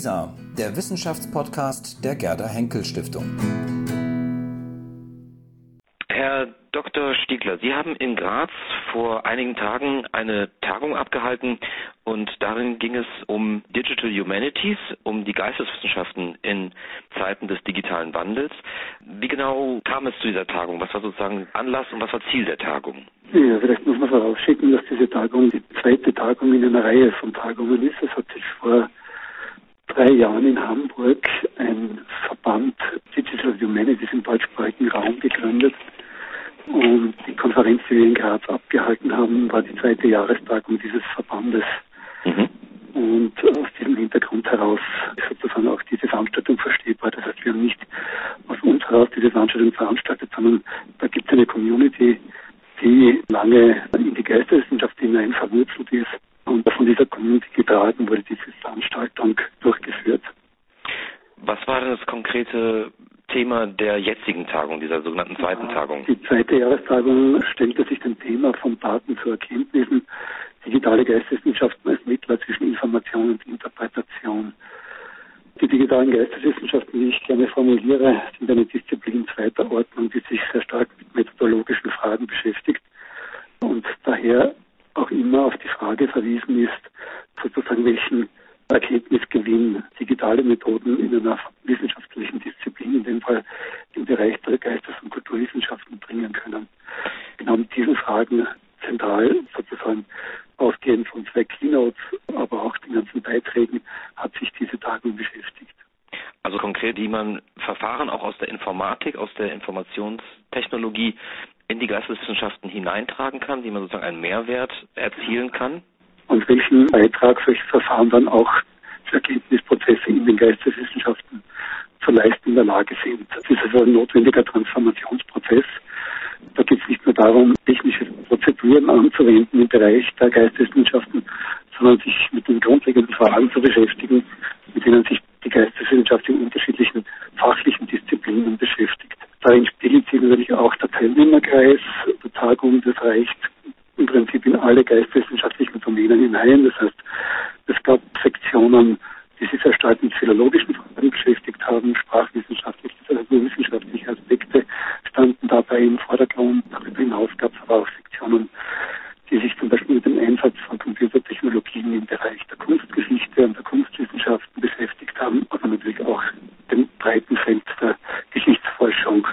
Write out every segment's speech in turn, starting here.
WISA, der Wissenschaftspodcast der Gerda Henkel Stiftung. Herr Dr. Stiegler, Sie haben in Graz vor einigen Tagen eine Tagung abgehalten und darin ging es um Digital Humanities, um die Geisteswissenschaften in Zeiten des digitalen Wandels. Wie genau kam es zu dieser Tagung? Was war sozusagen Anlass und was war Ziel der Tagung? Ja, vielleicht muss man vorausschicken, dass diese Tagung die zweite Tagung in einer Reihe von Tagungen ist. Es hat sich vor Jahren in Hamburg ein Verband Digital Humanities im deutschsprachigen Raum gegründet. Und die Konferenz, die wir in Graz abgehalten haben, war die zweite Jahrestagung dieses Verbandes. Mhm. Und aus diesem Hintergrund heraus ist sozusagen auch diese Veranstaltung verstehbar. Das heißt, wir haben nicht aus uns heraus diese Veranstaltung veranstaltet, sondern da gibt es eine Community, die lange in die Geisteswissenschaft hinein verwurzelt ist und von dieser Community getragen wurde diese Veranstaltung durchgeführt. Das konkrete Thema der jetzigen Tagung, dieser sogenannten zweiten ja, Tagung? Die zweite Jahrestagung stellte sich dem Thema von Daten zu Erkenntnissen, digitale Geisteswissenschaften als Mittler zwischen Information und Interpretation. Die digitalen Geisteswissenschaften, wie ich gerne formuliere, sind eine Disziplin zweiter Ordnung, die sich sehr stark mit methodologischen Fragen beschäftigt und daher auch immer auf die Frage verwiesen ist, sozusagen welchen Erkenntnisgewinn digitale Methoden in einer wissenschaftlichen Disziplin, in dem Fall im Bereich der Geistes- und Kulturwissenschaften bringen können. Genau mit diesen Fragen zentral sozusagen ausgehend von zwei Keynotes, aber auch den ganzen Beiträgen hat sich diese Tagung beschäftigt. Also konkret, wie man Verfahren auch aus der Informatik, aus der Informationstechnologie in die Geisteswissenschaften hineintragen kann, wie man sozusagen einen Mehrwert erzielen kann? Und welchen Beitrag solche Verfahren dann auch für Erkenntnisprozesse in den Geisteswissenschaften zu leisten in der Lage sind. Das ist also ein notwendiger Transformationsprozess. Da geht es nicht nur darum, technische Prozeduren anzuwenden im Bereich der Geisteswissenschaften, sondern sich mit den grundlegenden Fragen zu beschäftigen, mit denen sich die Geisteswissenschaft in unterschiedlichen fachlichen Disziplinen beschäftigt. Darin spiegelt sich natürlich auch der Teilnehmerkreis der Tagung. Das reicht im Prinzip in alle geistwissenschaftlichen Domänen hinein. Das heißt, es gab Sektionen, die sich sehr stark mit philologischen Fragen beschäftigt haben, sprachwissenschaftliche, literaturwissenschaftliche Aspekte standen dabei im Vordergrund. Darüber hinaus gab es aber auch Sektionen, die sich zum Beispiel mit dem Einsatz von Computertechnologien im Bereich der Kunstgeschichte und der Kunstwissenschaften beschäftigt haben, aber natürlich auch dem breiten Feld der Geschichtsforschung.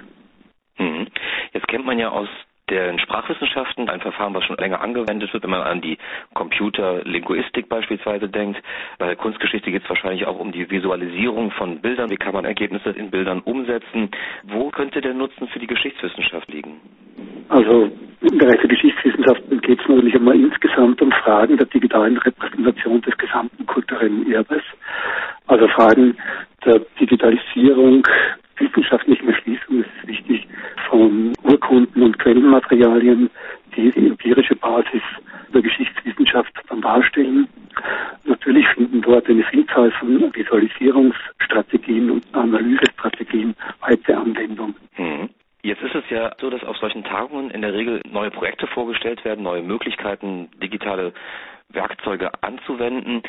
Mhm. Jetzt kennt man ja aus den Sprachwissenschaften, ein Verfahren, was schon länger angewendet wird, wenn man an die Computerlinguistik beispielsweise denkt. Bei der Kunstgeschichte geht es wahrscheinlich auch um die Visualisierung von Bildern. Wie kann man Ergebnisse in Bildern umsetzen? Wo könnte der Nutzen für die Geschichtswissenschaft liegen? Also im Bereich der Geschichtswissenschaften geht es natürlich einmal insgesamt um Fragen der digitalen Repräsentation des gesamten kulturellen Erbes. Also Fragen der Digitalisierung wissenschaftlichen Erschließung, das ist wichtig, von Urkunden und Quellenmaterialien, die die empirische Basis der Geschichtswissenschaft dann darstellen. Natürlich finden dort eine Vielzahl von Visualisierungsstrategien und Analysestrategien heute Anwendung. Mhm. Jetzt ist es ja so, dass auf solchen Tagungen in der Regel neue Projekte vorgestellt werden, neue Möglichkeiten, digitale Werkzeuge anzuwenden.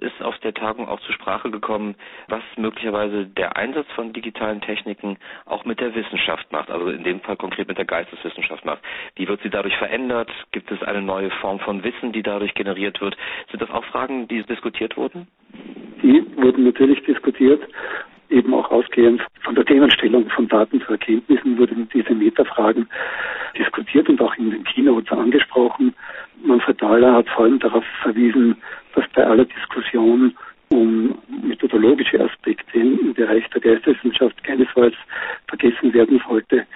Ist auf der Tagung auch zur Sprache gekommen, was möglicherweise der Einsatz von digitalen Techniken auch mit der Wissenschaft macht, also in dem Fall konkret mit der Geisteswissenschaft macht. Wie wird sie dadurch verändert? Gibt es eine neue Form von Wissen, die dadurch generiert wird? Sind das auch Fragen, die diskutiert wurden? Die wurden natürlich diskutiert eben auch ausgehend von der Themenstellung von Daten zu Erkenntnissen wurden diese Metafragen diskutiert und auch in den Keynotes angesprochen. Dahler hat vor allem darauf verwiesen, dass bei aller Diskussion um methodologische Aspekte im Bereich der Geisteswissenschaft keinesfalls vergessen werden sollte,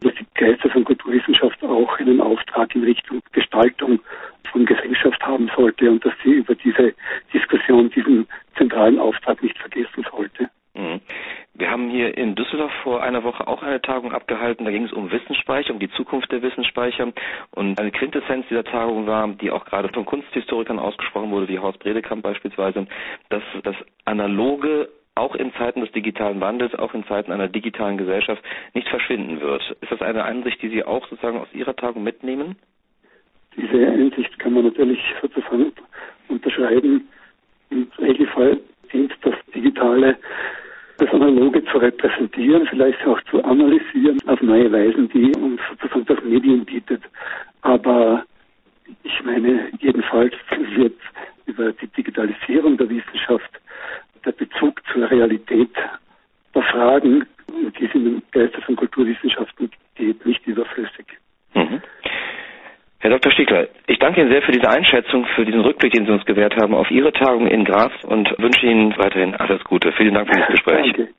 dass die Geistes- und Kulturwissenschaft auch einen Auftrag in Richtung Gestaltung von Gesellschaft haben sollte und dass sie über diese Diskussion diesen zentralen Auftrag nicht vergessen sollte. Mhm. Wir haben hier in Düsseldorf vor einer Woche auch eine Tagung abgehalten. Da ging es um Wissensspeicher, um die Zukunft der Wissensspeicher. Und eine Quintessenz dieser Tagung war, die auch gerade von Kunsthistorikern ausgesprochen wurde, wie Horst Bredekamp beispielsweise, dass das Analoge auch in Zeiten des digitalen Wandels, auch in Zeiten einer digitalen Gesellschaft nicht verschwinden wird. Ist das eine Ansicht, die Sie auch sozusagen aus Ihrer Tagung mitnehmen? Diese Einsicht kann man natürlich sozusagen unterschreiben. Im Regelfall dient das Digitale, das Analoge zu repräsentieren, vielleicht auch zu analysieren auf neue Weisen, die uns sozusagen das Medium bietet. Aber ich meine, jedenfalls wird über die Digitalisierung der Wissenschaft der Bezug zur Realität der Fragen, die es in den Geistes- und Kulturwissenschaften geht, nicht überflüssig. Mhm. Herr Dr. Stiegler, ich danke Ihnen sehr für diese Einschätzung, für diesen Rückblick, den Sie uns gewährt haben auf Ihre Tagung in Graz und wünsche Ihnen weiterhin alles Gute. Vielen Dank für das Gespräch. Danke.